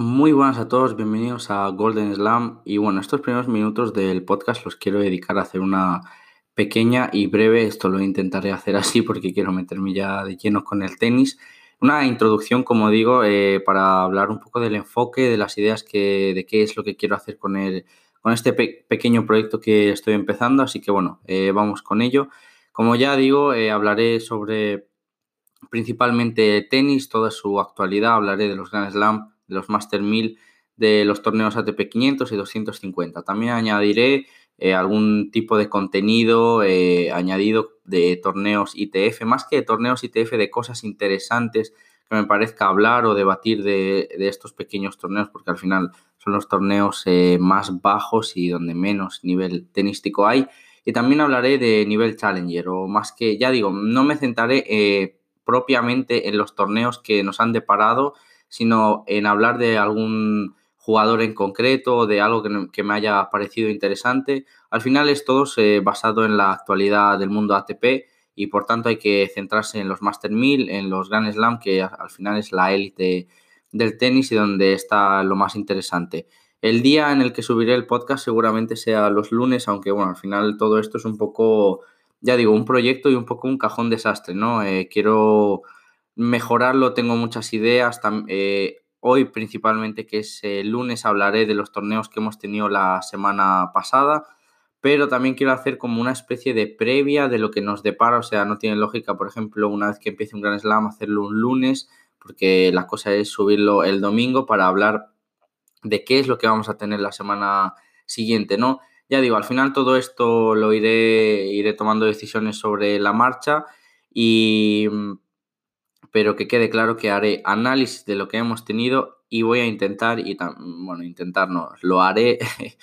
Muy buenas a todos, bienvenidos a Golden Slam. Y bueno, estos primeros minutos del podcast los quiero dedicar a hacer una pequeña y breve, esto lo intentaré hacer así porque quiero meterme ya de lleno con el tenis. Una introducción, como digo, eh, para hablar un poco del enfoque, de las ideas que, de qué es lo que quiero hacer con, el, con este pequeño proyecto que estoy empezando. Así que bueno, eh, vamos con ello. Como ya digo, eh, hablaré sobre principalmente tenis, toda su actualidad, hablaré de los Grand Slam de los Master 1000 de los torneos ATP 500 y 250. También añadiré eh, algún tipo de contenido eh, añadido de torneos ITF, más que de torneos ITF, de cosas interesantes que me parezca hablar o debatir de, estos pequeños torneos, porque al final son los torneos eh, más bajos y donde menos nivel tenístico hay. Y también hablaré de nivel challenger, o más que, ya digo, no me centraré propiamente en los torneos que nos han deparado sino en hablar de algún jugador en concreto de algo que, me haya parecido interesante. Al final es todo basado en la actualidad del mundo ATP y por tanto hay que centrarse en los Master 1000, en los Grand Slam, que al final es la élite del tenis y donde está lo más interesante. El día en el que subiré el podcast seguramente sea los lunes, aunque bueno, al final todo esto es un poco, ya digo, un proyecto y un poco un cajón desastre, ¿no? Eh, quiero mejorarlo, tengo muchas ideas. Eh, hoy principalmente, que es el lunes, hablaré de los torneos que hemos tenido la semana pasada, pero también quiero hacer como una especie de previa de lo que nos depara, o sea, no tiene lógica, por ejemplo, una vez que empiece un Gran Slam, hacerlo un lunes, porque la cosa es subirlo el domingo para hablar de qué es lo que vamos a tener la semana siguiente, ¿no? Ya digo, al final todo esto lo iré, iré tomando decisiones sobre la marcha y pero que quede claro que haré análisis de lo que hemos tenido y voy a intentar, y bueno, intentar no, lo haré,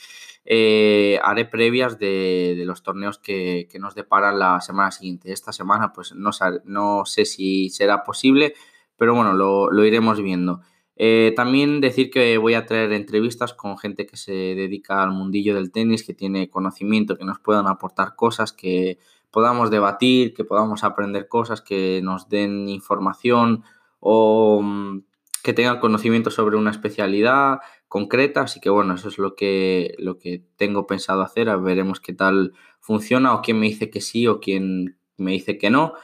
eh, haré previas de, los torneos que, nos deparan la semana siguiente. Esta semana pues no, no sé si será posible, pero bueno, lo, iremos viendo. Eh, también decir que voy a traer entrevistas con gente que se dedica al mundillo del tenis, que tiene conocimiento, que nos puedan aportar cosas, que podamos debatir, que podamos aprender cosas, que nos den información o mm, que tengan conocimiento sobre una especialidad concreta. Así que bueno, eso es lo que, lo que tengo pensado hacer. veremos qué tal funciona o quién me dice que sí o quién me dice que no.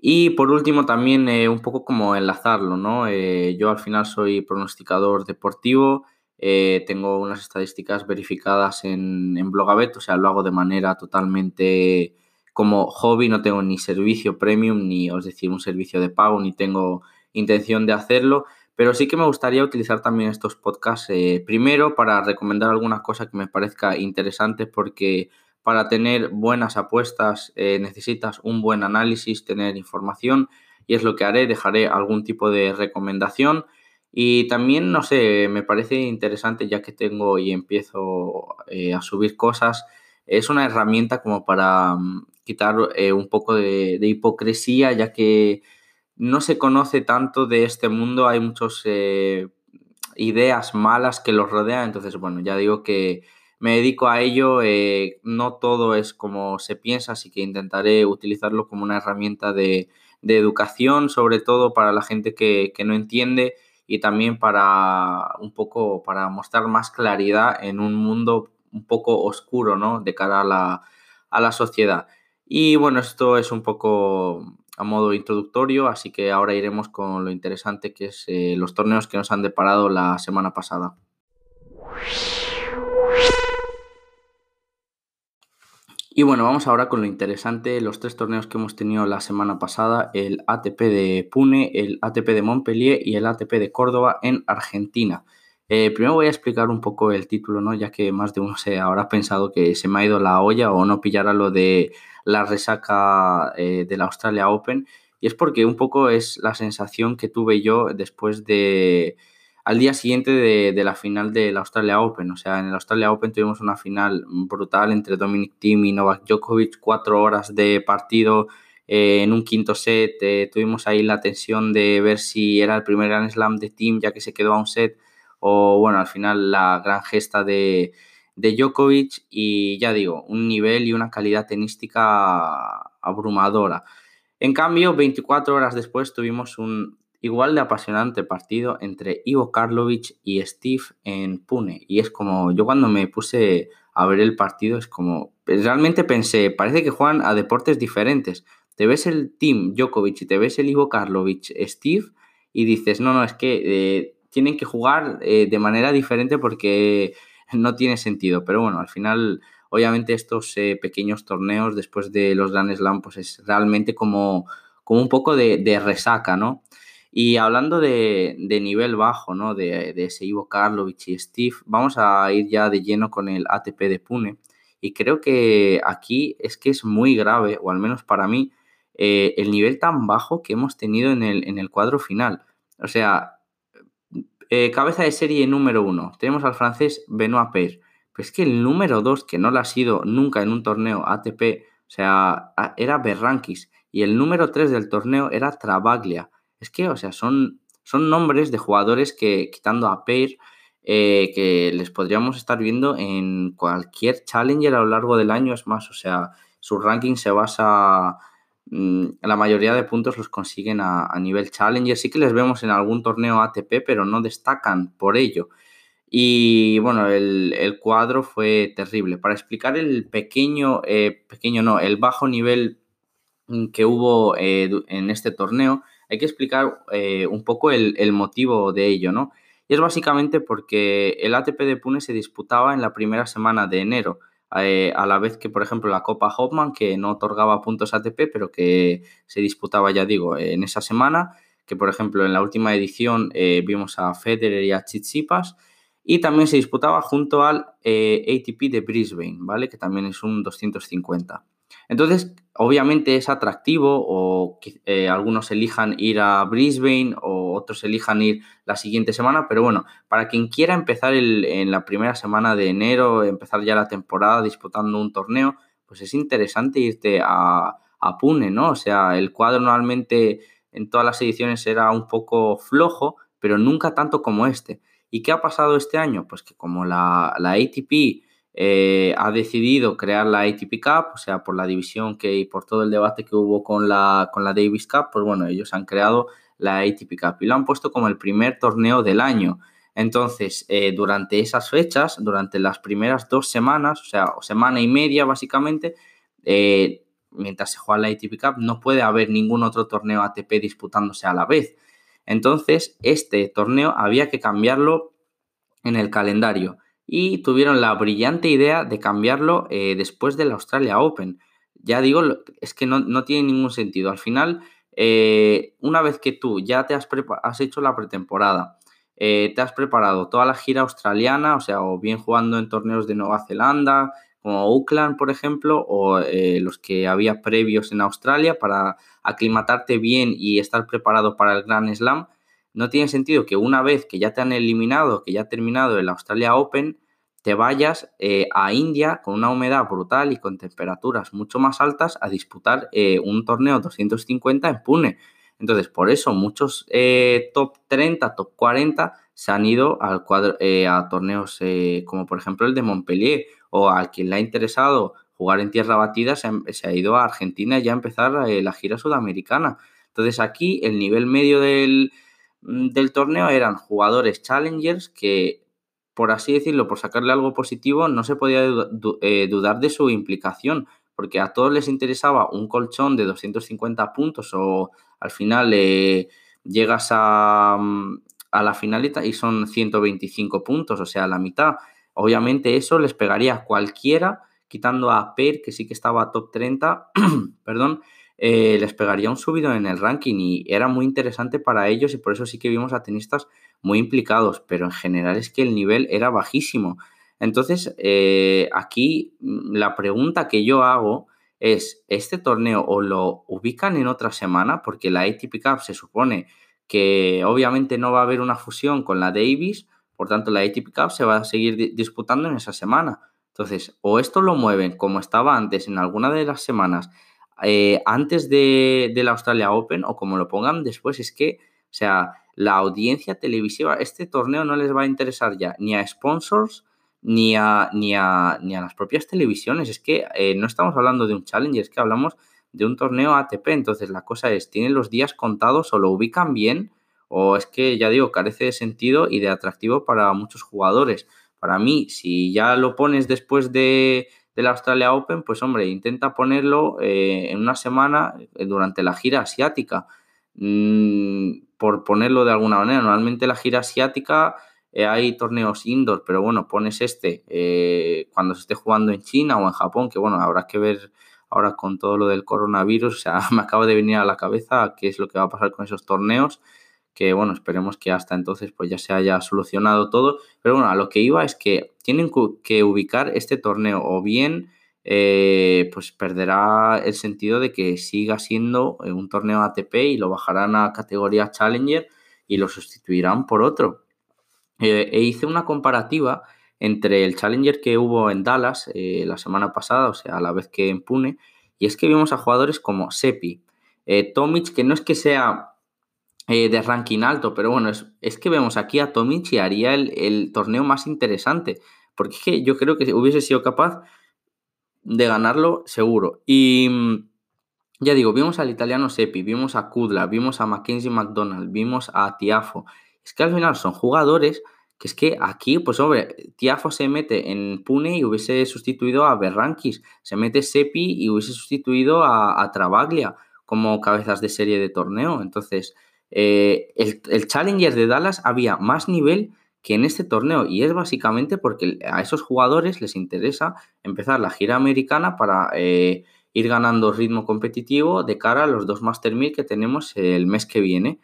Y por último también eh, un poco como enlazarlo, ¿no? Eh, yo al final soy pronosticador deportivo, eh, tengo unas estadísticas verificadas en, en Blogabet, o sea, lo hago de manera totalmente como hobby, no tengo ni servicio premium, ni, es decir, un servicio de pago, ni tengo intención de hacerlo, pero sí que me gustaría utilizar también estos podcasts, eh, primero para recomendar alguna cosa que me parezca interesante, porque para tener buenas apuestas eh, necesitas un buen análisis, tener información, y es lo que haré, dejaré algún tipo de recomendación. Y también, no sé, me parece interesante ya que tengo y empiezo eh, a subir cosas, es una herramienta como para mm, quitar eh, un poco de, hipocresía, ya que no se conoce tanto de este mundo, hay muchas eh, ideas malas que los rodean, entonces bueno, ya digo que me dedico a ello, eh, no todo es como se piensa, así que intentaré utilizarlo como una herramienta de, educación, sobre todo para la gente que, que, no entiende y también para un poco para mostrar más claridad en un mundo un poco oscuro, ¿no? De cara a la, a la sociedad. Y bueno, esto es un poco a modo introductorio, así que ahora iremos con lo interesante que es eh, los torneos que nos han deparado la semana pasada. Y bueno, vamos ahora con lo interesante, los tres torneos que hemos tenido la semana pasada, el ATP de Pune, el ATP de Montpellier y el ATP de Córdoba en Argentina. Eh, primero voy a explicar un poco el título, ¿no? Ya que más de uno se habrá pensado que se me ha ido la olla o no pillara lo de la resaca eh, de la Australia Open. Y es porque un poco es la sensación que tuve yo después de. al día siguiente de, la final de la Australia Open. O sea, en la Australia Open tuvimos una final brutal entre Dominic Thiem y Novak Djokovic, cuatro horas de partido. Eh, en un quinto set tuvimos ahí la tensión de ver si era el primer Grand Slam de Team ya que se quedó a un set o bueno, al final la gran gesta de, de Djokovic y ya digo, un nivel y una calidad tenística abrumadora. En cambio, 24 horas después tuvimos un igual de apasionante partido entre Ivo Karlovic y Steve en Pune. Y es como, yo cuando me puse a ver el partido, es como, realmente pensé, parece que juegan a deportes diferentes. Te ves el team Djokovic y te ves el Ivo Karlovic, Steve, y dices, no, no, es que eh, tienen que jugar eh, de manera diferente porque no tiene sentido. Pero bueno, al final, obviamente estos eh, pequeños torneos después de los Grand Slam, pues es realmente como, como un poco de, resaca, ¿no? Y hablando de, nivel bajo, ¿no? De, ese Ivo Karlovic y Steve, vamos a ir ya de lleno con el ATP de Pune. Y creo que aquí es que es muy grave, o al menos para mí, eh, el nivel tan bajo que hemos tenido en el, en el cuadro final. O sea, eh, cabeza de serie número uno, tenemos al francés Benoit Paire. Pero es que el número dos, que no lo ha sido nunca en un torneo ATP, o sea, era Berrankis. Y el número tres del torneo era Travaglia. Es que, o sea, son, son nombres de jugadores que, quitando a Paire, eh, que les podríamos estar viendo en cualquier challenger a lo largo del año. Es más, o sea, su ranking se basa la mayoría de puntos los consiguen a, nivel Challenger. Sí que les vemos en algún torneo ATP, pero no destacan por ello. Y bueno, el, cuadro fue terrible. Para explicar el pequeño, eh, pequeño no, el bajo nivel mm, que hubo eh, en este torneo, hay que explicar eh, un poco el, el, motivo de ello, ¿no? Y es básicamente porque el ATP de Pune se disputaba en la primera semana de enero. Eh, a la vez que, por ejemplo, la Copa Hopman, que no otorgaba puntos ATP, pero que se disputaba, ya digo, en esa semana, que por ejemplo en la última edición eh, vimos a Federer y a Tsitsipas, y también se disputaba junto al eh, ATP de Brisbane, ¿vale? Que también es un 250. Entonces, obviamente es atractivo o eh, algunos elijan ir a Brisbane o otros elijan ir la siguiente semana, pero bueno, para quien quiera empezar en la primera semana de enero, empezar ya la temporada disputando un torneo, pues es interesante irte a, a Pune, ¿no? O sea, el cuadro normalmente en todas las ediciones era un poco flojo, pero nunca tanto como este. ¿Y qué ha pasado este año? Pues que como la, la ATP eh, ha decidido crear la ATP Cup, o sea, por la división que y por todo el debate que hubo con la, con la Davis Cup, pues bueno, ellos han creado la ATP Cup y lo han puesto como el primer torneo del año. Entonces, eh, durante esas fechas, durante las primeras dos semanas, o sea, semana y media básicamente, eh, mientras se juega la ATP Cup, no puede haber ningún otro torneo ATP disputándose a la vez. Entonces, este torneo había que cambiarlo en el calendario y tuvieron la brillante idea de cambiarlo eh, después del Australia Open. Ya digo, es que no, tiene ningún sentido. Al final, eh, una vez que tú ya te has, has hecho la pretemporada, eh, te has preparado toda la gira australiana, o sea, o bien jugando en torneos de Nueva Zelanda, como Auckland, por ejemplo, o los que había previos en Australia para aclimatarte bien y estar preparado para el Grand Slam, no tiene sentido que una vez que ya te han eliminado, que ya ha terminado el Australia Open, te vayas eh, a India con una humedad brutal y con temperaturas mucho más altas a disputar eh, un torneo 250 en Pune. Entonces, por eso muchos eh, top 30, top 40 se han ido al cuadro, a torneos como por ejemplo el de Montpellier o al quien le ha interesado jugar en tierra batida se ha, ido a Argentina ya a empezar la gira sudamericana. Entonces aquí el nivel medio del, del torneo eran jugadores challengers que, por así decirlo, por sacarle algo positivo, no se podía eh, dudar de su implicación, porque a todos les interesaba un colchón de 250 puntos o al final eh, llegas a, mm, a la finalita y son 125 puntos, o sea, la mitad. Obviamente eso les pegaría a cualquiera, quitando a Per, que sí que estaba top 30, perdón, eh, les pegaría un subido en el ranking y era muy interesante para ellos y por eso sí que vimos a tenistas muy implicados, pero en general es que el nivel era bajísimo. Entonces, eh, aquí mm, la pregunta que yo hago es, ¿este torneo o lo ubican en otra semana? Porque la ATP Cup se supone que obviamente no va a haber una fusión con la Davis, por tanto la ATP Cup se va a seguir disputando en esa semana. Entonces, o esto lo mueven como estaba antes en alguna de las semanas eh, antes de, la Australia Open o como lo pongan después, es que, o sea, la audiencia televisiva, este torneo no les va a interesar ya ni a sponsors ni a, ni a, ni a las propias televisiones. Es que eh, no estamos hablando de un challenger, es que hablamos de un torneo ATP. Entonces la cosa es, ¿tienen los días contados o lo ubican bien? o es que, ya digo, carece de sentido y de atractivo para muchos jugadores. Para mí, si ya lo pones después de, la Australia Open, pues hombre, intenta ponerlo eh, en una semana eh, durante la gira asiática. Mm, por ponerlo de alguna manera, normalmente la gira asiática eh, hay torneos indoor, pero bueno, pones este cuando se esté jugando en China o en Japón, que bueno, habrá que ver ahora con todo lo del coronavirus, o sea, me acaba de venir a la cabeza qué es lo que va a pasar con esos torneos que bueno, esperemos que hasta entonces pues ya se haya solucionado todo. Pero bueno, a lo que iba es que tienen que ubicar este torneo o bien eh, pues perderá el sentido de que siga siendo eh, un torneo ATP y lo bajarán a categoría Challenger y lo sustituirán por otro. Eh, e hice una comparativa entre el Challenger que hubo en Dallas la semana pasada, o sea, a la vez que en Pune, y es que vimos a jugadores como Sepi, Tomic, que no es que sea eh, de ranking alto, pero bueno, es, que vemos aquí a Tomic y haría el, torneo más interesante, porque es que yo creo que hubiese sido capaz de ganarlo seguro. Y mm, ya digo, vimos al italiano Seppi, vimos a Kudla, vimos a Mackenzie McDonald, vimos a Tiafo. Es que al final son jugadores que es que aquí, pues hombre, Tiafo se mete en Pune y hubiese sustituido a Berrankis, se mete Seppi y hubiese sustituido a, a Travaglia como cabezas de serie de torneo. Entonces, eh, el, Challenger de Dallas había más nivel que en este torneo y es básicamente porque a esos jugadores les interesa empezar la gira americana para eh, ir ganando ritmo competitivo de cara a los dos Master 1000 que tenemos el mes que viene.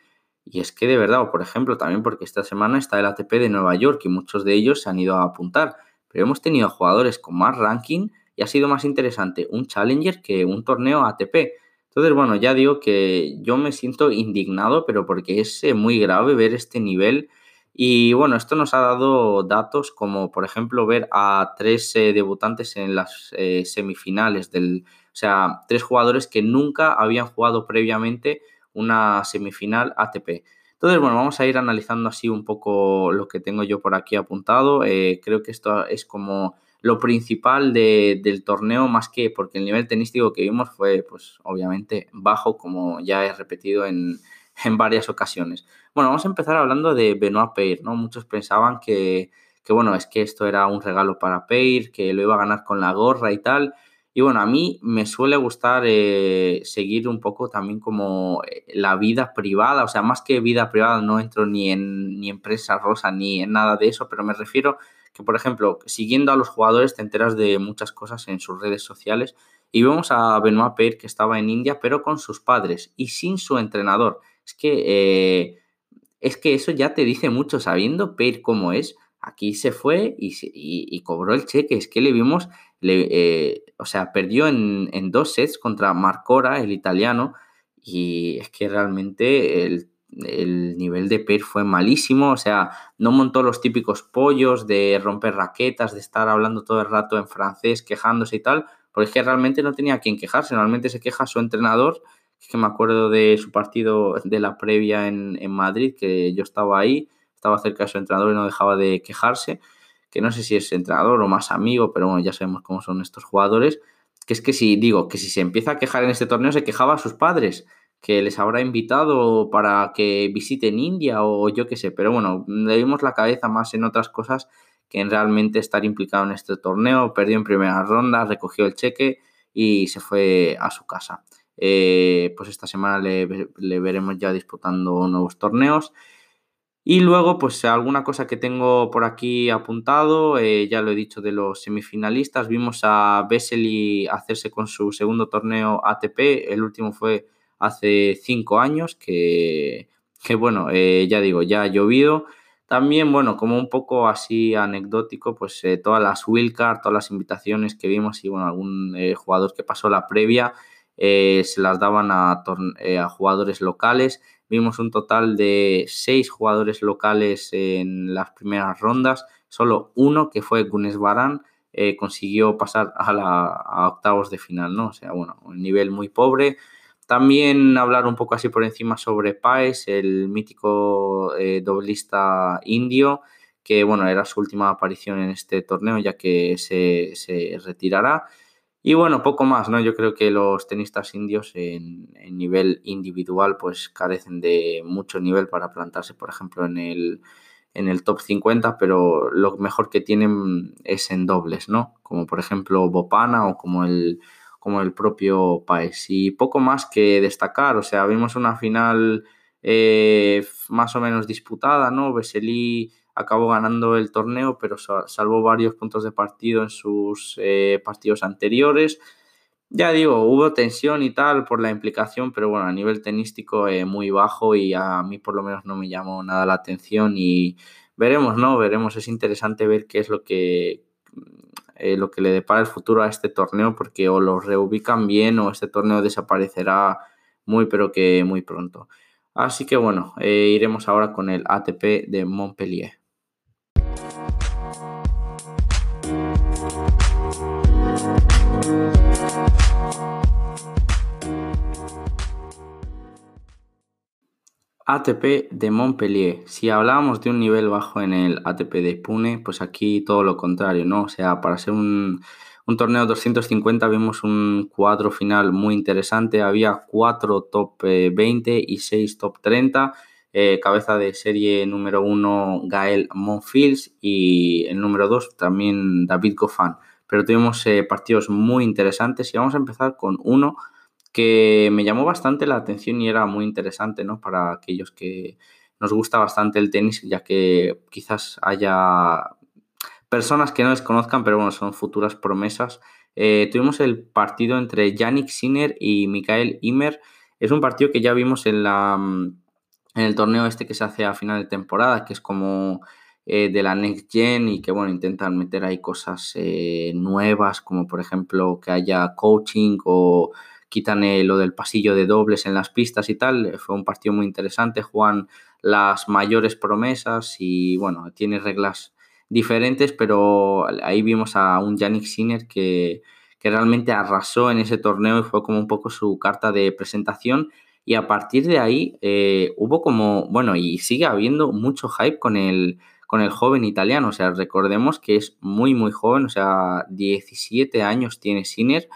Y es que de verdad, o por ejemplo, también porque esta semana está el ATP de Nueva York y muchos de ellos se han ido a apuntar. Pero hemos tenido jugadores con más ranking y ha sido más interesante un Challenger que un torneo ATP. Entonces, bueno, ya digo que yo me siento indignado, pero porque es eh, muy grave ver este nivel. Y bueno, esto nos ha dado datos como, por ejemplo, ver a tres eh, debutantes en las eh, semifinales del... O sea, tres jugadores que nunca habían jugado previamente una semifinal ATP. Entonces, bueno, vamos a ir analizando así un poco lo que tengo yo por aquí apuntado. creo que esto es como lo principal del torneo, más que porque el nivel tenístico que vimos fue, pues, obviamente bajo, como ya he repetido en, varias ocasiones. Bueno, vamos a empezar hablando de Benoit Paire, ¿no? Muchos pensaban que, bueno, es que esto era un regalo para Paire, que lo iba a ganar con la gorra y tal. Y bueno, a mí me suele gustar eh, seguir un poco también como eh, la vida privada, o sea, más que vida privada no entro ni en, ni en prensa rosa ni en nada de eso, pero me refiero que, por ejemplo, siguiendo a los jugadores te enteras de muchas cosas en sus redes sociales. Y vemos a Benoit Paire que estaba en India, pero con sus padres y sin su entrenador. Es que, eh, es que eso ya te dice mucho, sabiendo Paire cómo es. Aquí se fue y, cobró el cheque. Es que le vimos, le, eh, o sea, perdió en, en dos sets contra Marcora, el italiano. Y es que realmente el el nivel de Per fue malísimo, o sea, no montó los típicos pollos de romper raquetas, de estar hablando todo el rato en francés, quejándose y tal, porque es que realmente no tenía a quien quejarse, normalmente se queja su entrenador, es que me acuerdo de su partido de la previa en, Madrid, que yo estaba ahí, estaba cerca de su entrenador y no dejaba de quejarse, que no sé si es entrenador o más amigo, pero bueno, ya sabemos cómo son estos jugadores, que es que si digo que si se empieza a quejar en este torneo se quejaba a sus padres, que les habrá invitado para que visiten India o yo qué sé, pero bueno, le dimos la cabeza más en otras cosas que en realmente estar implicado en este torneo. Perdió en primera ronda, recogió el cheque y se fue a su casa. Eh, pues esta semana le, veremos ya disputando nuevos torneos. Y luego, pues alguna cosa que tengo por aquí apuntado, eh, ya lo he dicho de los semifinalistas, vimos a Vesely hacerse con su segundo torneo ATP, el último fue hace cinco años, que, bueno, eh, ya digo, ya ha llovido. También, bueno, como un poco así anecdótico, pues eh, todas las wildcards, todas las invitaciones que vimos y bueno, algún eh, jugador que pasó la previa se las daban a, jugadores locales. Vimos un total de seis jugadores locales en las primeras rondas, solo uno que fue Gunes Baran consiguió pasar a, la, a octavos de final, ¿no? O sea, bueno, un nivel muy pobre. También hablar un poco así por encima sobre Paes, el mítico eh, doblista indio, que bueno, era su última aparición en este torneo ya que se, retirará. Y bueno, poco más, ¿no? Yo creo que los tenistas indios en, nivel individual pues carecen de mucho nivel para plantarse, por ejemplo, en el, en el top 50, pero lo mejor que tienen es en dobles, ¿no? Como por ejemplo Bopana o como el, como el propio Paes. Y poco más que destacar, o sea, vimos una final eh, más o menos disputada, ¿no? Vesely acabó ganando el torneo, pero salvó varios puntos de partido en sus eh, partidos anteriores. Ya digo, hubo tensión y tal por la implicación, pero bueno, a nivel tenístico eh, muy bajo y a mí por lo menos no me llamó nada la atención y veremos, ¿no? Veremos, es interesante ver qué es lo que, eh, lo que le depara el futuro a este torneo porque o lo reubican bien o este torneo desaparecerá muy pero que muy pronto. Así que bueno, iremos ahora con el ATP de Montpellier. ATP de Montpellier. Si hablábamos de un nivel bajo en el ATP de Pune, pues aquí todo lo contrario, ¿no? O sea, para ser un, un torneo 250 vimos un cuadro final muy interesante. Había cuatro top 20 eh, y seis top 30. Eh, cabeza de serie número uno Gael Monfils y el número dos también David Goffin. Pero tuvimos eh, partidos muy interesantes y vamos a empezar con uno que me llamó bastante la atención y era muy interesante, ¿no? Para aquellos que nos gusta bastante el tenis, ya que quizás haya personas que no les conozcan, pero bueno, son futuras promesas. Eh, tuvimos el partido entre Yannick Sinner y Mikael Imer. Es un partido que ya vimos en, la, en el torneo este que se hace a final de temporada, que es como eh, de la Next Gen y que bueno, intentan meter ahí cosas eh, nuevas, como por ejemplo que haya coaching o quitan eh, lo del pasillo de dobles en las pistas y tal. Eh, fue un partido muy interesante, juegan las mayores promesas y bueno, tiene reglas diferentes, pero ahí vimos a un Yannick Sinner que, realmente arrasó en ese torneo y fue como un poco su carta de presentación. Y a partir de ahí eh, hubo como, bueno, y sigue habiendo mucho hype con el, con el joven italiano. O sea, recordemos que es muy, muy joven, o sea, 17 años tiene Sinner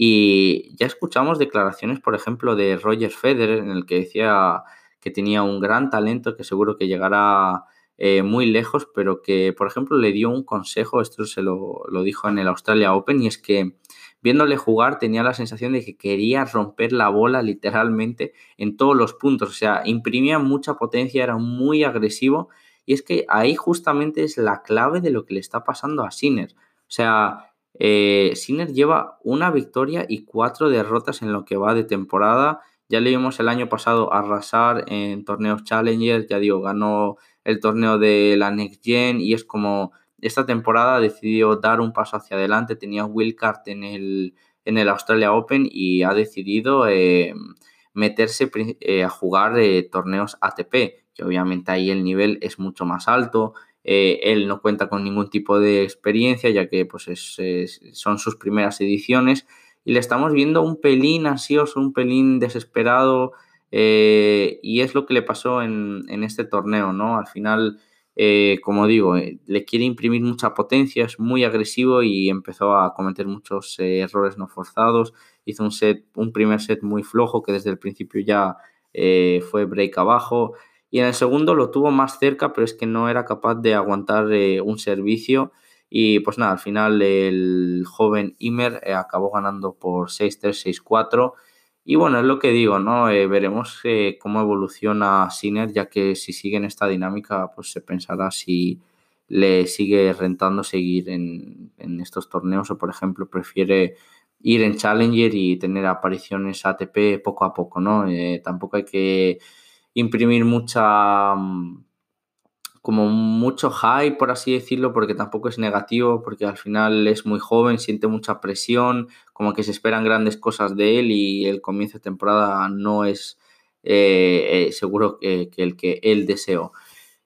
y ya escuchamos declaraciones, por ejemplo, de Roger Federer, en el que decía que tenía un gran talento, que seguro que llegará eh, muy lejos, pero que, por ejemplo, le dio un consejo, esto se lo, lo, dijo en el Australia Open, y es que viéndole jugar tenía la sensación de que quería romper la bola literalmente en todos los puntos, o sea, imprimía mucha potencia, era muy agresivo, y es que ahí justamente es la clave de lo que le está pasando a Sinner. O sea, eh, Sinner lleva una victoria y cuatro derrotas en lo que va de temporada. Ya le vimos el año pasado arrasar en torneos Challenger, ya digo, ganó el torneo de la Next Gen y es como esta temporada decidió dar un paso hacia adelante. Tenía Will Cart en el, en el Australia Open y ha decidido eh, meterse eh, a jugar torneos ATP, que obviamente ahí el nivel es mucho más alto. Eh, él no cuenta con ningún tipo de experiencia, ya que pues son sus primeras ediciones. Y le estamos viendo un pelín ansioso, un pelín desesperado. Eh, y es lo que le pasó en, este torneo, ¿no? Al final, eh, como digo, le quiere imprimir mucha potencia, es muy agresivo y empezó a cometer muchos errores no forzados. Hizo un set, un primer set muy flojo que desde el principio ya fue break abajo y en el segundo lo tuvo más cerca, pero es que no era capaz de aguantar eh, un servicio. Y pues nada, al final el joven Imer eh, acabó ganando por 6-3, 6-4. Y bueno, es lo que digo, ¿no? Eh, veremos cómo evoluciona Sinner, ya que si sigue en esta dinámica, pues se pensará si le sigue rentando seguir en, en estos torneos o, por ejemplo, prefiere ir en Challenger y tener apariciones ATP poco a poco, ¿no? tampoco hay que imprimir mucha mm, como mucho hype, por así decirlo, porque tampoco es negativo, porque al final es muy joven, siente mucha presión, como que se esperan grandes cosas de él y el comienzo de temporada no es eh, eh, seguro que, el que él deseó.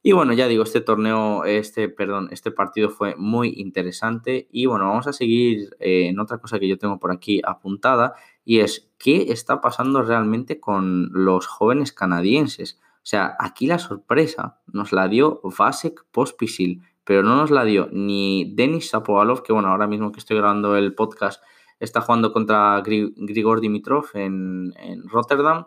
Y bueno, ya digo, este torneo, este, perdón, este partido fue muy interesante. Y bueno, vamos a seguir eh, en otra cosa que yo tengo por aquí apuntada, y es qué está pasando realmente con los jóvenes canadienses. O sea, aquí la sorpresa nos la dio Vasek Pospisil, pero no nos la dio ni Denis Sapovalov, que bueno, ahora mismo que estoy grabando el podcast está jugando contra Grigor Dimitrov en, Rotterdam.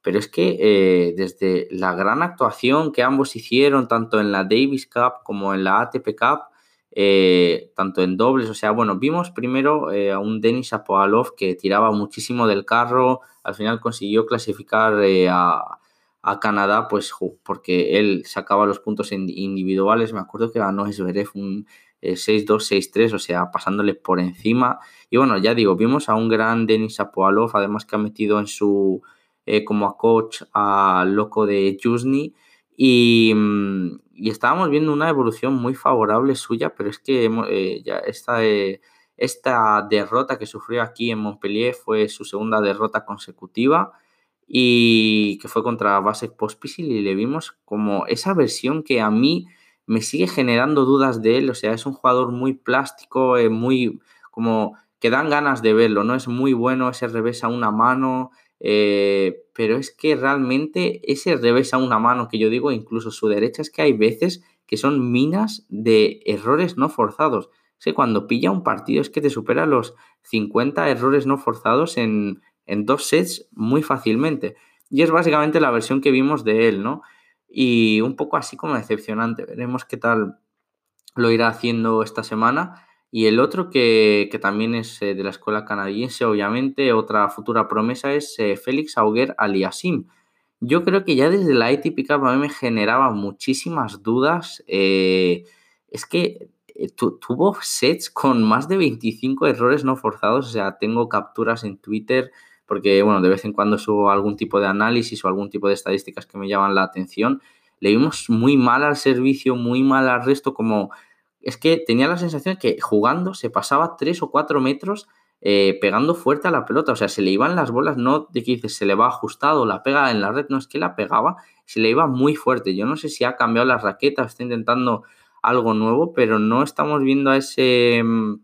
Pero es que eh, desde la gran actuación que ambos hicieron, tanto en la Davis Cup como en la ATP Cup, eh, tanto en dobles, o sea, bueno, vimos primero a un Denis Apoalov que tiraba muchísimo del carro, al final consiguió clasificar a, a Canadá, pues porque él sacaba los puntos individuales. Me acuerdo que ganó Zverev un 6-2, eh, 6-3, o sea, pasándole por encima. Y bueno, ya digo, vimos a un gran Denis Apoalov, además que ha metido en su eh, como a coach al loco de Jusni. Y, mm, y, estábamos viendo una evolución muy favorable suya, pero es que eh, ya esta, esta derrota que sufrió aquí en Montpellier fue su segunda derrota consecutiva y que fue contra Vasek Pospisil y le vimos como esa versión que a mí me sigue generando dudas de él, o sea, es un jugador muy plástico, eh, muy como que dan ganas de verlo, ¿no? Es muy bueno ese revés a una mano, eh, pero es que realmente ese revés a una mano que yo digo, incluso su derecha, es que hay veces que son minas de errores no forzados. Es que cuando pilla un partido es que te supera los 50 errores no forzados en, en dos sets muy fácilmente. Y es básicamente la versión que vimos de él, ¿no? Y un poco así como decepcionante. Veremos qué tal lo irá haciendo esta semana. Y el otro que, también es eh, de la escuela canadiense, obviamente, otra futura promesa es eh, Félix Auger Aliasim. Yo creo que ya desde la ATP Cup a mí me generaba muchísimas dudas. Eh, es que tuvo sets con más de 25 errores no forzados. O sea, tengo capturas en Twitter porque bueno, de vez en cuando subo algún tipo de análisis o algún tipo de estadísticas que me llaman la atención. Le vimos muy mal al servicio, muy mal al resto, como es que tenía la sensación que jugando se pasaba tres o cuatro metros eh, pegando fuerte a la pelota, o sea, se le iban las bolas, no de que dices se le va ajustado, la pega en la red, no es que la pegaba, se le iba muy fuerte. Yo no sé si ha cambiado la raqueta, está intentando algo nuevo, pero no estamos viendo a ese, mm,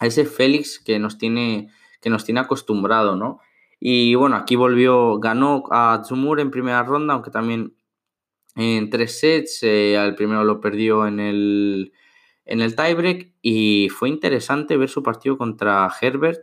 a ese Félix que nos tiene, que nos tiene acostumbrado, ¿no? Y bueno, aquí volvió, ganó a Zumur en primera ronda, aunque también en tres sets. Eh, al primero lo perdió en el, en el tiebreak y fue interesante ver su partido contra Herbert,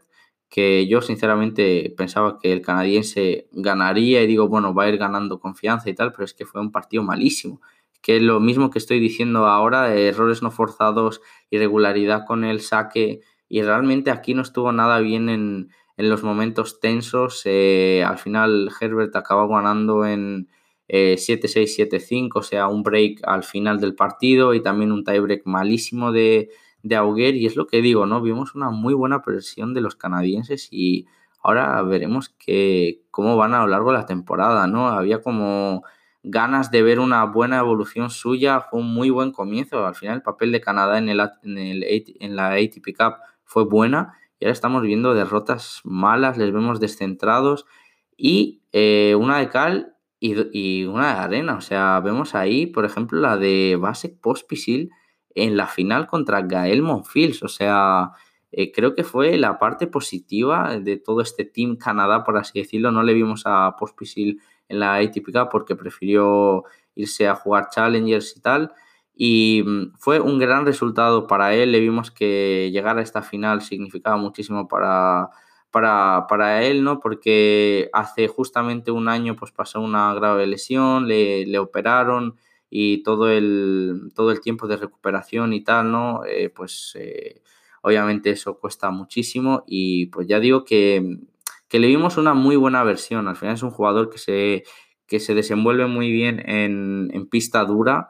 que yo sinceramente pensaba que el canadiense ganaría y digo, bueno, va a ir ganando confianza y tal, pero es que fue un partido malísimo. Que es lo mismo que estoy diciendo ahora, errores no forzados, irregularidad con el saque y realmente aquí no estuvo nada bien en, en los momentos tensos. Eh, al final Herbert acabó ganando en 7-6, eh, 7-5, o sea, un break al final del partido y también un tiebreak malísimo de, de Auger. Y es lo que digo, ¿no? Vimos una muy buena presión de los canadienses y ahora veremos que, cómo van a lo largo de la temporada, ¿no? Había como ganas de ver una buena evolución suya, fue un muy buen comienzo. Al final el papel de Canadá en, el, en, el, en la ATP Cup fue buena y ahora estamos viendo derrotas malas, les vemos descentrados y eh, una de cal y, una de arena. O sea, vemos ahí, por ejemplo, la de Basek Pospisil en la final contra Gael Monfils. O sea, eh, creo que fue la parte positiva de todo este Team Canadá, por así decirlo. No le vimos a Pospisil en la ATP porque prefirió irse a jugar Challengers y tal. Y mm, fue un gran resultado para él. Le vimos que llegar a esta final significaba muchísimo para, para, él, ¿no? Porque hace justamente un año pues, pasó una grave lesión, le, operaron y todo el, todo el tiempo de recuperación y tal, ¿no? Eh, pues eh, obviamente eso cuesta muchísimo y pues ya digo que, le vimos una muy buena versión. Al final es un jugador que se, que se desenvuelve muy bien en, en pista dura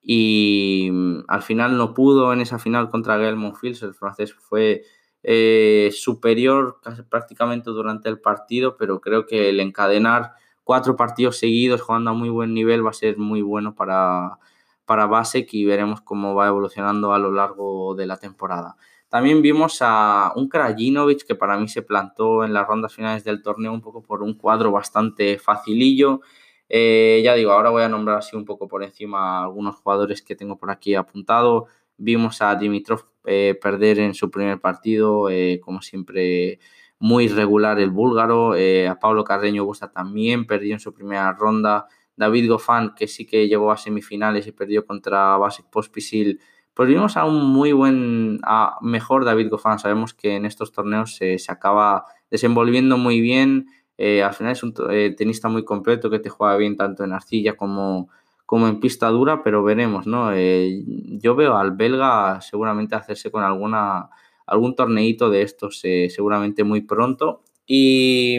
y mm, al final no pudo en esa final contra Gael Monfils, el francés fue eh, superior casi prácticamente durante el partido, pero creo que el encadenar cuatro partidos seguidos jugando a muy buen nivel va a ser muy bueno para, para Basek y veremos cómo va evolucionando a lo largo de la temporada. También vimos a un Krajinovic que para mí se plantó en las rondas finales del torneo un poco por un cuadro bastante facilillo. Eh, ya digo, ahora voy a nombrar así un poco por encima algunos jugadores que tengo por aquí apuntado. Vimos a Dimitrov eh, perder en su primer partido, eh, como siempre, muy regular el búlgaro. a Pablo Carreño Busta también perdió en su primera ronda. David Goffin, que sí que llegó a semifinales y perdió contra Basic Pospisil, pues vimos a un muy buen, a mejor David Goffin. Sabemos que en estos torneos se, acaba desenvolviendo muy bien. Eh, al final es un eh, tenista muy completo que te juega bien tanto en arcilla como, como en pista dura, pero veremos, ¿no? Eh, yo veo al belga seguramente hacerse con alguna, algún torneito de estos seguramente muy pronto. Y,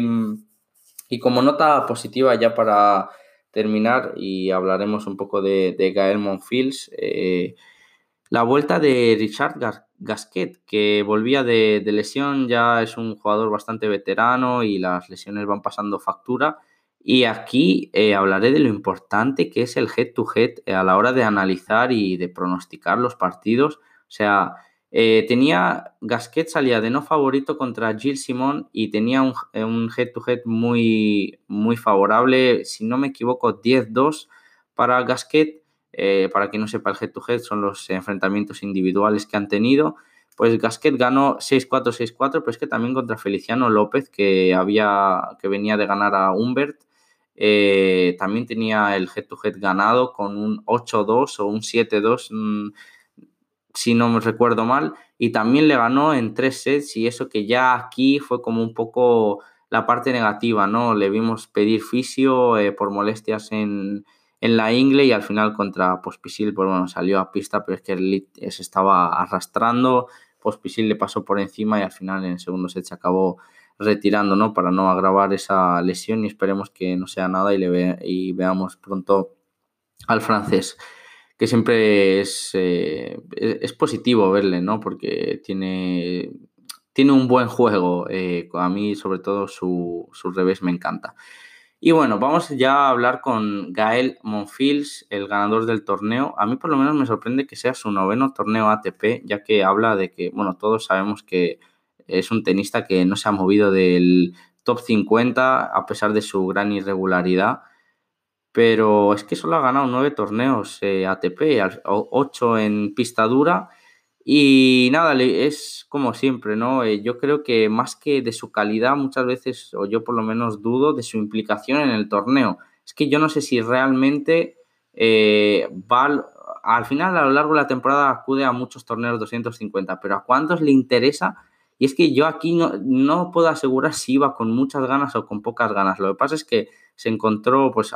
y como nota positiva ya para terminar y hablaremos un poco de, de Gael Monfils. Eh, la vuelta de Richard Gasquet, que volvía de, lesión, ya es un jugador bastante veterano y las lesiones van pasando factura. Y aquí eh, hablaré de lo importante que es el head-to-head a la hora de analizar y de pronosticar los partidos. O sea, eh, tenía, Gasquet salía de no favorito contra Gilles Simon y tenía un, head-to-head muy, muy favorable, si no me equivoco, 10-2 para Gasquet. Eh, para quien no sepa, el head-to-head son los enfrentamientos individuales que han tenido. Pues Gasquet ganó 6-4, 6-4, pero es que también contra Feliciano López, que, había, que venía de ganar a Humbert, eh, también tenía el head-to-head ganado con un 8-2 o un 7-2 si no me recuerdo mal, y también le ganó en tres sets y eso que ya aquí fue como un poco la parte negativa, ¿no? Le vimos pedir fisio eh, por molestias en, la ingle y al final contra Pospisil, pues bueno, salió a pista, pero es que se estaba arrastrando, Pospisil le pasó por encima y al final en el segundo set se acabó retirando, ¿no? Para no agravar esa lesión y esperemos que no sea nada y, le ve y veamos pronto al francés que siempre es, eh, es positivo verle, ¿no? Porque tiene, tiene un buen juego. Eh, a mí, sobre todo, su, revés me encanta. Y bueno, vamos ya a hablar con Gael Monfils, el ganador del torneo. A mí por lo menos me sorprende que sea su noveno torneo ATP, ya que habla de que, bueno, todos sabemos que es un tenista que no se ha movido del top 50 a pesar de su gran irregularidad pero es que solo ha ganado nueve torneos eh, ATP, ocho en pista dura. Y nada, es como siempre, ¿no? Eh, yo creo que más que de su calidad, muchas veces, o yo por lo menos dudo, de su implicación en el torneo. Es que yo no sé si realmente eh, va, al final, a lo largo de la temporada, acude a muchos torneos 250, pero ¿a cuántos le interesa? Y es que yo aquí no, no puedo asegurar si iba con muchas ganas o con pocas ganas. Lo que pasa es que se encontró, pues,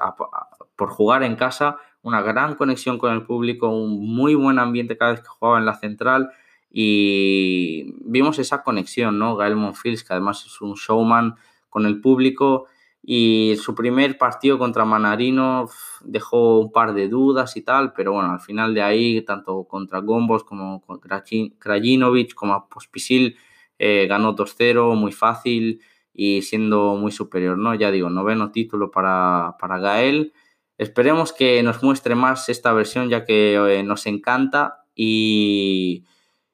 por jugar en casa, una gran conexión con el público, un muy buen ambiente cada vez que jugaba en la central y vimos esa conexión, ¿no? Gael Monfils, que además es un showman con el público y su primer partido contra Manarino dejó un par de dudas y tal, pero bueno, al final de ahí, tanto contra Gombos como Krajinovic como Pospisil, eh, ganó 2-0, muy fácil y siendo muy superior, ¿no? Ya digo, noveno título para, para Gael. Esperemos que nos muestre más esta versión ya que eh, nos encanta y,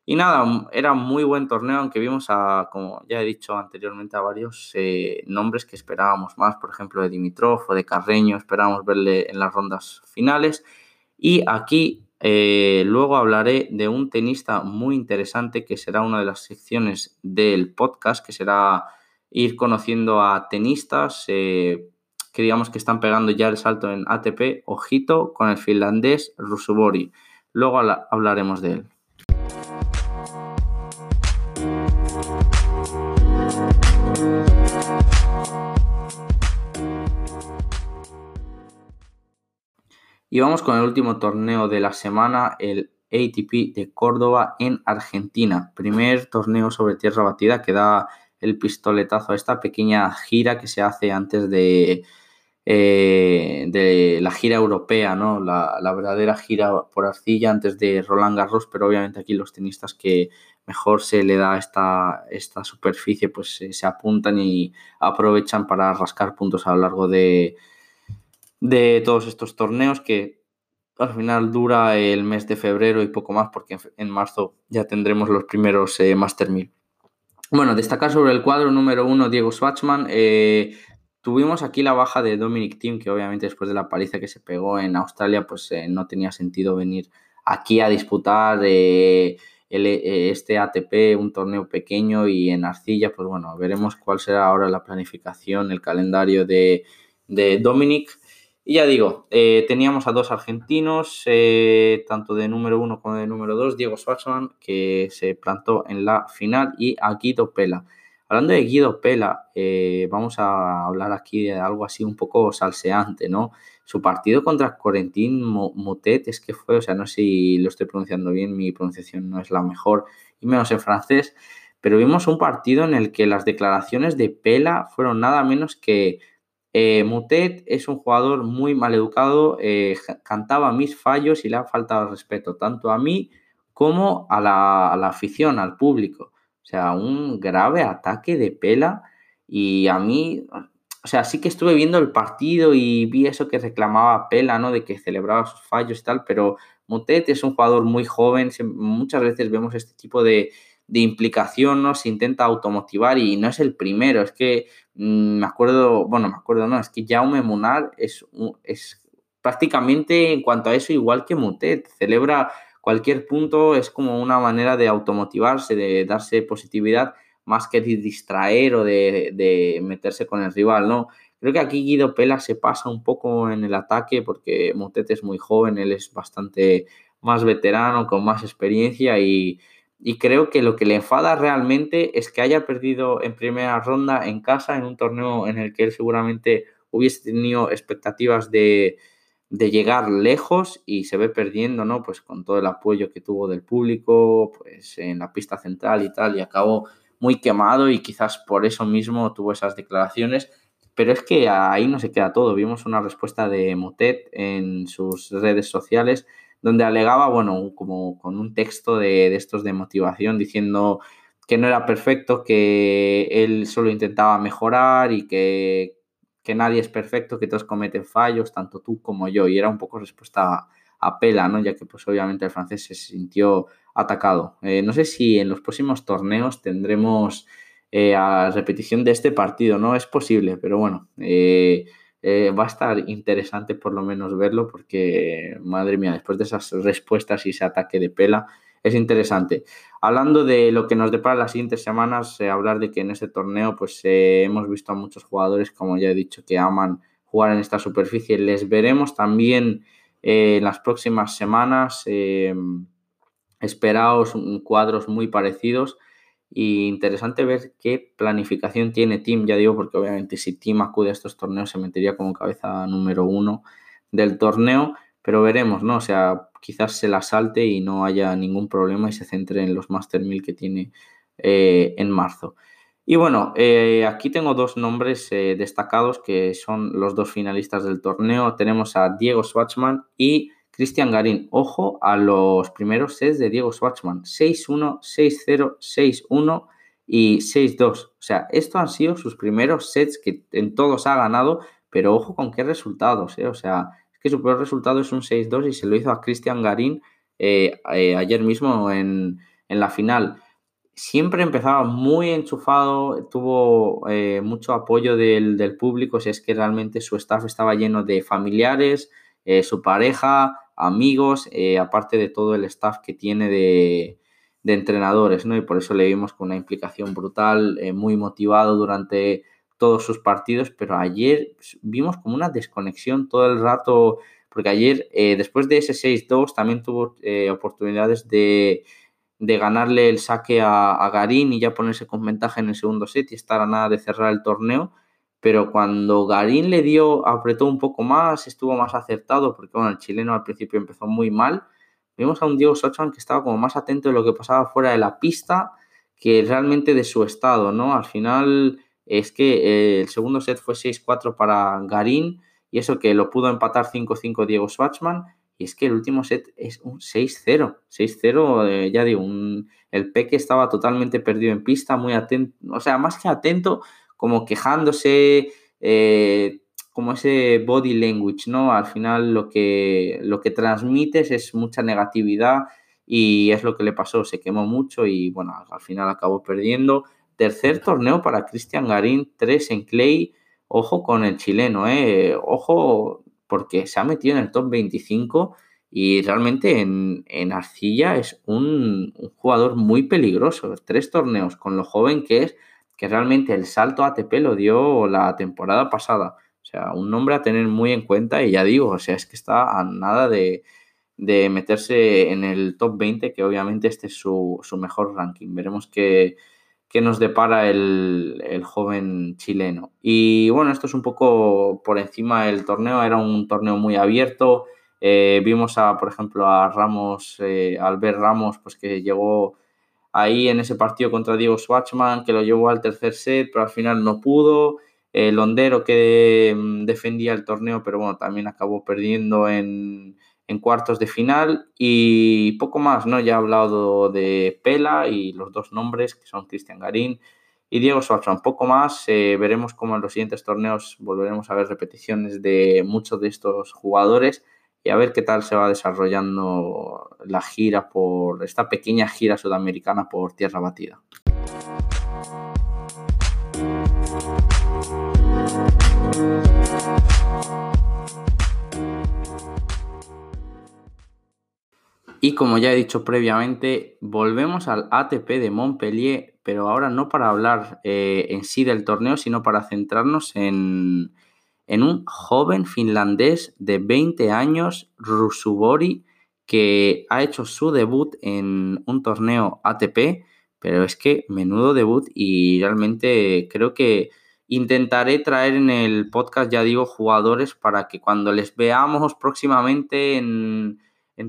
y, nada, era muy buen torneo, aunque vimos a, como ya he dicho anteriormente, a varios eh, nombres que esperábamos más, por ejemplo, de Dimitrov o de Carreño, esperábamos verle en las rondas finales. Y aquí eh, luego hablaré de un tenista muy interesante que será una de las secciones del podcast, que será ir conociendo a tenistas eh, que digamos que están pegando ya el salto en ATP. Ojito con el finlandés Rusubori. Luego hablaremos de él. Y vamos con el último torneo de la semana, el ATP de Córdoba en Argentina. Primer torneo sobre tierra batida que da el pistoletazo a esta pequeña gira que se hace antes de, eh, de la gira europea, ¿no? La, verdadera gira por arcilla antes de Roland Garros, pero obviamente aquí los tenistas que mejor se le da esta, esta superficie, pues se apuntan y aprovechan para rascar puntos a lo largo de, de todos estos torneos que al final dura el mes de febrero y poco más porque en marzo ya tendremos los primeros eh, Master 1000. Bueno, destacar sobre el cuadro número uno, Diego Schwartzman. Eh, tuvimos aquí la baja de Dominic Thiem, que obviamente después de la paliza que se pegó en Australia, pues eh, no tenía sentido venir aquí a disputar eh, este ATP, un torneo pequeño y en arcilla. Pues bueno, veremos cuál será ahora la planificación, el calendario de, de Dominic. Y ya digo, eh, teníamos a dos argentinos, eh, tanto de número uno como de número dos, Diego Schwartzman, que se plantó en la final, y a Guido Pela. Hablando de Guido Pela, eh, vamos a hablar aquí de algo así un poco salseante, ¿no? Su partido contra Corentin Mutet es que fue, o sea, no sé si lo estoy pronunciando bien, mi pronunciación no es la mejor, y menos en francés, pero vimos un partido en el que las declaraciones de Pela fueron nada menos que eh, Mutet es un jugador muy mal educado, eh, cantaba mis fallos y le ha faltado respeto tanto a mí como a la, afición, al público. O sea, un grave ataque de pela y a mí, o sea, sí que estuve viendo el partido y vi eso que reclamaba Pela, ¿no? De que celebraba sus fallos y tal, pero Mutet es un jugador muy joven, muchas veces vemos este tipo de, de implicación, ¿no? Se intenta automotivar y no es el primero, es que mm, me acuerdo, bueno, me acuerdo, no, es que Jaume Munar es, es prácticamente en cuanto a eso igual que Mutet, celebra cualquier punto, es como una manera de automotivarse, de darse positividad, más que de distraer o de, de meterse con el rival, ¿no? Creo que aquí Guido Pela se pasa un poco en el ataque porque Mutet es muy joven, él es bastante más veterano, con más experiencia y y creo que lo que le enfada realmente es que haya perdido en primera ronda en casa en un torneo en el que él seguramente hubiese tenido expectativas de, llegar lejos y se ve perdiendo, ¿no? Pues con todo el apoyo que tuvo del público, pues en la pista central y tal, y acabó muy quemado y quizás por eso mismo tuvo esas declaraciones. Pero es que ahí no se queda todo. Vimos una respuesta de Motet en sus redes sociales donde alegaba, bueno, como con un texto de, estos de motivación diciendo que no era perfecto, que él solo intentaba mejorar y que, nadie es perfecto, que todos cometen fallos, tanto tú como yo. Y era un poco respuesta a, pela, ¿no? Ya que pues obviamente el francés se sintió atacado. Eh, no sé si en los próximos torneos tendremos eh, a repetición de este partido, ¿no? Es posible, pero bueno. Eh, eh, va a estar interesante por lo menos verlo porque, madre mía, después de esas respuestas y ese ataque de pela, es interesante. Hablando de lo que nos depara las siguientes semanas, eh, hablar de que en este torneo pues eh, hemos visto a muchos jugadores, como ya he dicho, que aman jugar en esta superficie. Les veremos también en las próximas semanas. esperaos cuadros muy parecidos. Y interesante ver qué planificación tiene Team, ya digo, porque obviamente si Team acude a estos torneos se metería como cabeza número uno del torneo, pero veremos, ¿no? O sea, quizás se la salte y no haya ningún problema y se centre en los Master 1000 que tiene eh, en marzo. Y bueno, eh, aquí tengo dos nombres eh, destacados que son los dos finalistas del torneo. Tenemos a Diego Schwartzman y Cristian Garín, ojo a los primeros sets de Diego Schwartzman, 6-1, 6-0, 6-1 y 6-2. O sea, estos han sido sus primeros sets que en todos ha ganado, pero ojo con qué resultados, ¿eh? O sea, es que su peor resultado es un 6-2 y se lo hizo a Cristian Garín eh, eh, ayer mismo en, la final. Siempre empezaba muy enchufado, tuvo mucho apoyo del, del, público, si es que realmente su staff estaba lleno de familiares, su pareja, amigos, eh, aparte de todo el staff que tiene de, entrenadores, ¿no? Y por eso le vimos con una implicación brutal, eh, muy motivado durante todos sus partidos, pero ayer pues, vimos como una desconexión todo el rato, porque ayer, eh, después de ese 6-2, también tuvo oportunidades de, ganarle el saque a, a, Garín y ya ponerse con ventaja en el segundo set y estar a nada de cerrar el torneo, pero cuando Garín le dio, apretó un poco más, estuvo más acertado, porque bueno, el chileno al principio empezó muy mal, vimos a un Diego Sochman que estaba como más atento de lo que pasaba fuera de la pista que realmente de su estado, ¿no? Al final es que eh, el segundo set fue 6-4 para Garín y eso que lo pudo empatar 5-5 Diego Schwartzman y es que el último set es un 6-0, 6-0, eh, ya digo, un, el Peque estaba totalmente perdido en pista, muy atento, o sea, más que atento, como quejándose, eh, como ese body language, ¿no? Al final lo que, lo que transmites es mucha negatividad y es lo que le pasó, se quemó mucho y bueno, al final acabó perdiendo. Tercer torneo para Cristian Garín, tres en Clay, ojo con el chileno, ¿eh? Ojo porque se ha metido en el top 25 y realmente en, Arcilla es un, un, jugador muy peligroso. Tres torneos con lo joven que es, que realmente el salto ATP lo dio la temporada pasada. O sea, un nombre a tener muy en cuenta y ya digo, o sea, es que está a nada de, meterse en el top 20, que obviamente este es su, mejor ranking. Veremos qué, nos depara el, joven chileno. Y bueno, esto es un poco por encima del torneo, era un torneo muy abierto. Eh, vimos a, por ejemplo, a Ramos, eh, Albert Ramos, pues que llegó ahí en ese partido contra Diego Schwartzman, que lo llevó al tercer set, pero al final no pudo. El Hondero que mm, defendía el torneo, pero bueno, también acabó perdiendo en, cuartos de final. Y poco más, ¿no? Ya he hablado de Pela y los dos nombres, que son Cristian Garín y Diego Schwartzman. Poco más, eh, veremos cómo en los siguientes torneos volveremos a ver repeticiones de muchos de estos jugadores y a ver qué tal se va desarrollando la gira por esta pequeña gira sudamericana por tierra batida. Y como ya he dicho previamente, volvemos al ATP de Montpellier, pero ahora no para hablar eh, en sí del torneo, sino para centrarnos en, en un joven finlandés de 20 años, Rusubori, que ha hecho su debut en un torneo ATP, pero es que menudo debut y realmente creo que intentaré traer en el podcast, ya digo, jugadores para que cuando les veamos próximamente en,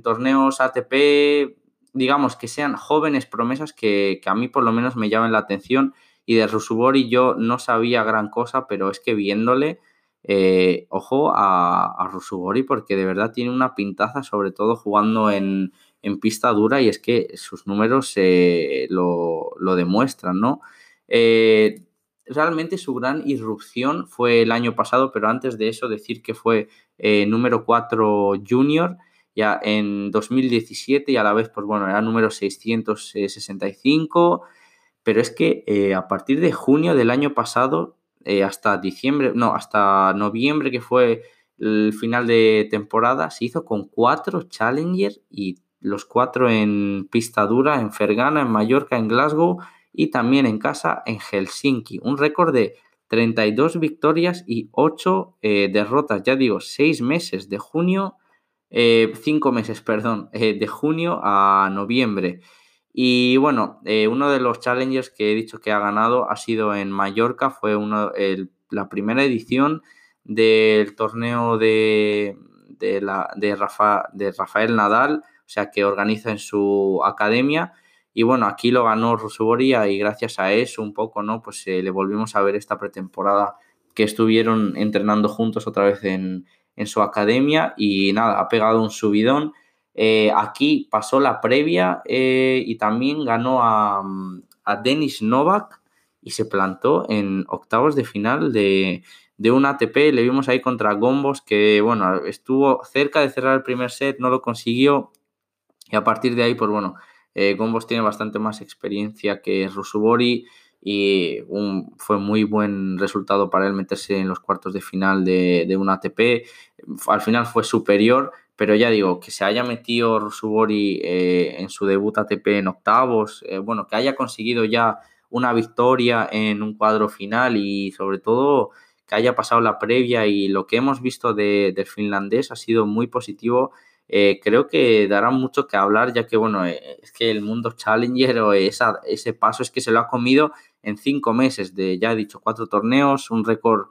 torneos ATP, digamos que sean jóvenes promesas que, que, a mí por lo menos me llamen la atención. Y de Rusubori yo no sabía gran cosa, pero es que viéndole eh, ojo a, a Rusubori porque de verdad tiene una pintaza, sobre todo jugando en, pista dura y es que sus números eh, lo, demuestran, ¿no? Eh, realmente su gran irrupción fue el año pasado, pero antes de eso decir que fue número 4 junior ya en 2017 y a la vez, pues bueno, era número 665, pero es que a partir de junio del año pasado eh, hasta diciembre, no, hasta noviembre, que fue el final de temporada, se hizo con cuatro Challengers y los cuatro en pista dura, en Fergana, en Mallorca, en Glasgow y también en casa en Helsinki. Un récord de 32 victorias y 8 eh, derrotas, ya digo, 6 meses de junio, 5 eh, meses, perdón, de junio a noviembre. Y bueno, eh, uno de los challengers que he dicho que ha ganado ha sido en Mallorca, fue uno, la primera edición del torneo de, la, de, Rafa, de Rafael Nadal, o sea, que organiza en su academia. Y bueno, aquí lo ganó Rosuboria y gracias a eso un poco, ¿no? Pues eh, le volvimos a ver esta pretemporada que estuvieron entrenando juntos otra vez en, en su academia y nada, ha pegado un subidón eh, aquí pasó la previa eh, y también ganó a, a, Denis Novak y se plantó en octavos de final de, un ATP. Le vimos ahí contra Gombos que, bueno, estuvo cerca de cerrar el primer set, no lo consiguió. Y a partir de ahí, pues bueno, eh, Gombos tiene bastante más experiencia que Rusubori y fue muy buen resultado para él meterse en los cuartos de final de, de un ATP. Al final fue superior pero ya digo, que se haya metido Rosubori eh, en su debut ATP en octavos, eh, bueno, que haya conseguido ya una victoria en un cuadro final y sobre todo que haya pasado la previa y lo que hemos visto del finlandés ha sido muy positivo. Eh, creo que dará mucho que hablar, ya que, bueno, es que el mundo Challenger o esa, ese paso es que se lo ha comido en cinco meses de, ya he dicho, cuatro torneos, un récord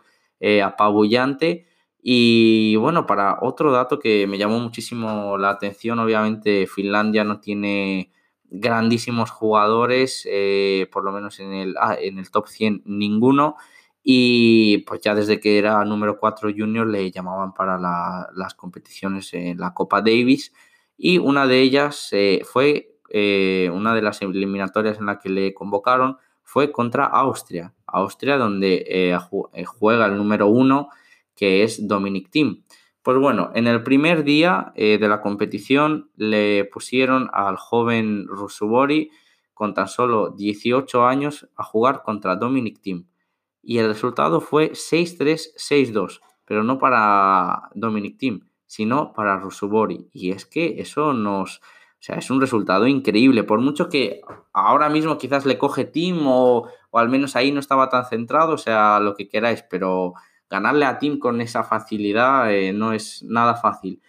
apabullante y bueno, para otro dato que me llamó muchísimo la atención, obviamente Finlandia no tiene grandísimos jugadores, eh, por lo menos en el, ah, en el top 100 ninguno. Y pues ya desde que era número 4 junior le llamaban para las competiciones en la Copa Davis. Y una de ellas eh, fue, eh, una de las eliminatorias en la que le convocaron fue contra Austria. Austria donde juega el número 1 que es Dominic Team. Pues bueno, en el primer día eh, de la competición le pusieron al joven Rusubori con tan solo 18 años a jugar contra Dominic Team. Y el resultado fue 6-3, 6-2, pero no para Dominic Team, sino para Rusubori. Y es que eso nos... O sea, es un resultado increíble. Por mucho que ahora mismo quizás le coge Team o, o al menos ahí no estaba tan centrado, o sea, lo que queráis, pero ganarle a Tim con esa facilidad no es nada fácil.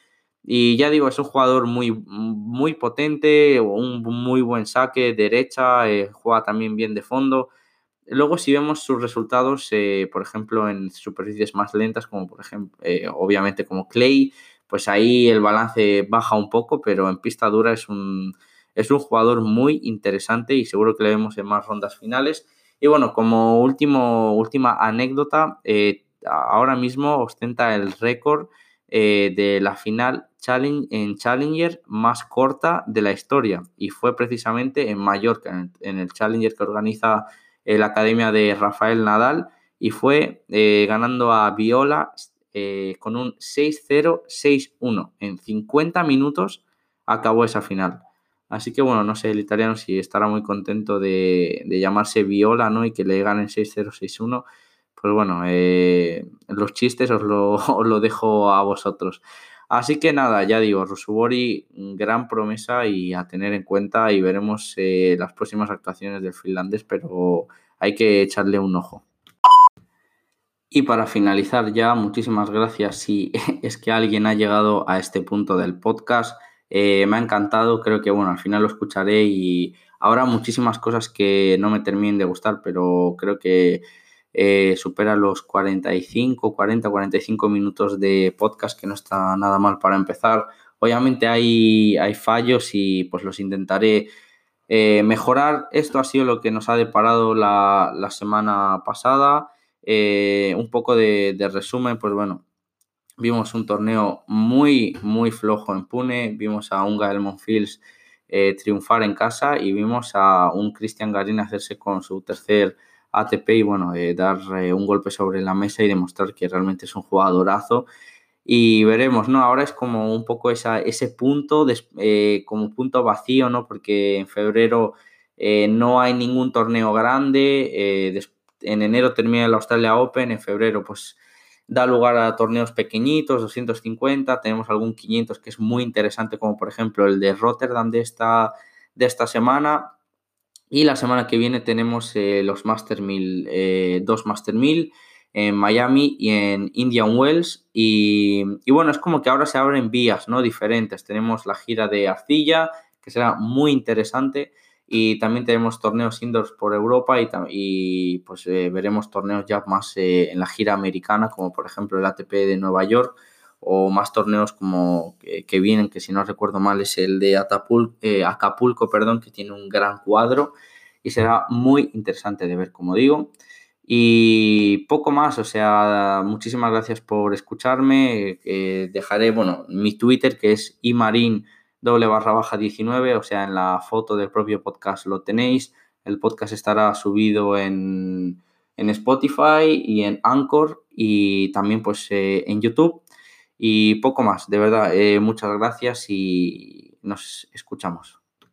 Y ya digo, es un jugador muy, muy potente, un muy buen saque, derecha, juega también bien de fondo. Luego, si vemos sus resultados, por ejemplo, en superficies más lentas, como por ejemplo, obviamente como Clay, pues ahí el balance baja un poco, pero en pista dura es un, es un jugador muy interesante y seguro que le vemos en más rondas finales. Y bueno, como último, última anécdota, eh, ahora mismo ostenta el récord eh, de la final en Challenger más corta de la historia y fue precisamente en Mallorca, en el, Challenger que organiza eh, la Academia de Rafael Nadal y fue ganando a Viola con un 6-0-6-1. En 50 minutos acabó esa final. Así que bueno, no sé el italiano si estará muy contento de, llamarse Viola, ¿no? Y que le ganen 6-0-6-1. Pues bueno, eh, los chistes os lo, dejo a vosotros. Así que nada, ya digo, Rusubori, gran promesa y a tener en cuenta y veremos eh, las próximas actuaciones del finlandés, pero hay que echarle un ojo. Y para finalizar ya, muchísimas gracias si es que alguien ha llegado a este punto del podcast. Eh, me ha encantado, creo que bueno, al final lo escucharé y habrá muchísimas cosas que no me terminen de gustar, pero creo que eh, supera los 45, 40, 45 minutos de podcast, que no está nada mal para empezar. Obviamente hay, hay fallos y pues los intentaré eh, mejorar. Esto ha sido lo que nos ha deparado la, semana pasada. un poco de, resumen, pues bueno, Vimos un torneo muy, muy flojo en Pune, vimos a un Gael Monfils eh, triunfar en casa y vimos a un Cristian Garín hacerse con su tercer ATP y bueno, eh, dar eh, un golpe sobre la mesa y demostrar que realmente es un jugadorazo. Y veremos, ¿no? Ahora es como un poco esa, ese punto, como punto vacío, ¿no? Porque en febrero no hay ningún torneo grande, en enero termina el Australia Open, en febrero pues da lugar a torneos pequeñitos, 250, tenemos algún 500 que es muy interesante, como por ejemplo el de Rotterdam de esta, de esta semana. Y la semana que viene tenemos eh, los Master 1000, eh, dos Master 1000 en Miami y en Indian Wells. Y, bueno, es como que ahora se abren vías ¿no? diferentes. Tenemos la gira de Arcilla, que será muy interesante. Y también tenemos torneos indoors por Europa y, y pues eh, veremos torneos ya más en la gira americana, como por ejemplo el ATP de Nueva York, o más torneos como que, vienen, que si no recuerdo mal es el de eh, Acapulco, perdón, que tiene un gran cuadro y será muy interesante de ver, como digo. Y poco más, o sea, muchísimas gracias por escucharme. dejaré, bueno, mi Twitter que es imarin doble barra baja 19, o sea, en la foto del propio podcast lo tenéis. El podcast estará subido en, Spotify y en Anchor y también pues eh, en YouTube. Y poco más, de verdad, eh, muchas gracias y nos escuchamos.